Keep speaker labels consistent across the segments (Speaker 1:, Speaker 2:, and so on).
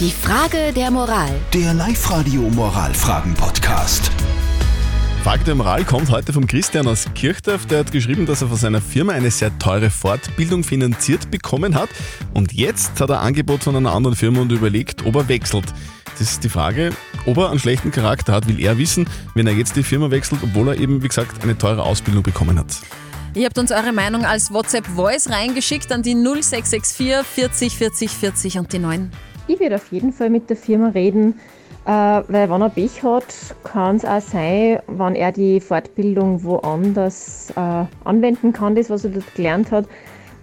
Speaker 1: Die Frage der Moral.
Speaker 2: Der Live-Radio Moralfragen-Podcast.
Speaker 3: Frage der Moral kommt heute vom Christian aus Kirchdorf. Der hat geschrieben, dass er von seiner Firma eine sehr teure Fortbildung finanziert bekommen hat. Und jetzt hat er ein Angebot von einer anderen Firma und überlegt, ob er wechselt. Das ist die Frage, ob er einen schlechten Charakter hat, will er wissen, wenn er jetzt die Firma wechselt, obwohl er eben, wie gesagt, eine teure Ausbildung bekommen hat.
Speaker 4: Ihr habt uns eure Meinung als WhatsApp-Voice reingeschickt an die 0664 40 40 40 und die 9.
Speaker 5: Ich werde auf jeden Fall mit der Firma reden, äh, weil wenn er Pech hat, kann es auch sein, wenn er die Fortbildung woanders äh, anwenden kann, das was er dort gelernt hat,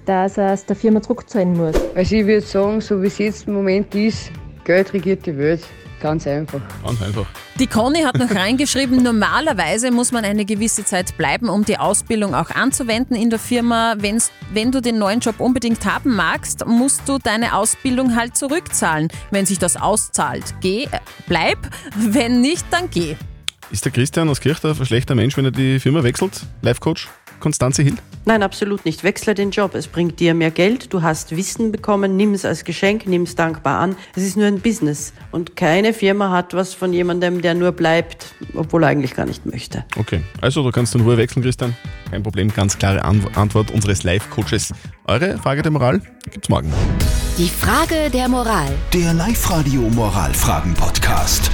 Speaker 5: dass er es der Firma zurückzahlen muss.
Speaker 6: Also ich würde sagen, so wie es jetzt im Moment ist, Geld regiert die Welt. Ganz einfach.
Speaker 3: Ganz einfach.
Speaker 4: Die Conny hat noch reingeschrieben, normalerweise muss man eine gewisse Zeit bleiben, um die Ausbildung auch anzuwenden in der Firma. Wenn's, wenn du den neuen Job unbedingt haben magst, musst du deine Ausbildung halt zurückzahlen. Wenn sich das auszahlt, geh, äh, bleib. Wenn nicht, dann geh.
Speaker 3: Ist der Christian aus Kirchdorf ein schlechter Mensch, wenn er die Firma wechselt? Life-Coach Konstanze Hill?
Speaker 7: Nein, absolut nicht. Wechsle den Job. Es bringt dir mehr Geld. Du hast Wissen bekommen. Nimm es als Geschenk, nimm es dankbar an. Es ist nur ein Business. Und keine Firma hat was von jemandem, der nur bleibt, obwohl er eigentlich gar nicht möchte.
Speaker 3: Okay, also du kannst in Ruhe wechseln, Christian. Kein Problem, ganz klare An Antwort unseres Live-Coaches. Eure Frage der Moral gibt's morgen.
Speaker 1: Die Frage der Moral.
Speaker 2: Der Live-Radio Moralfragen-Podcast.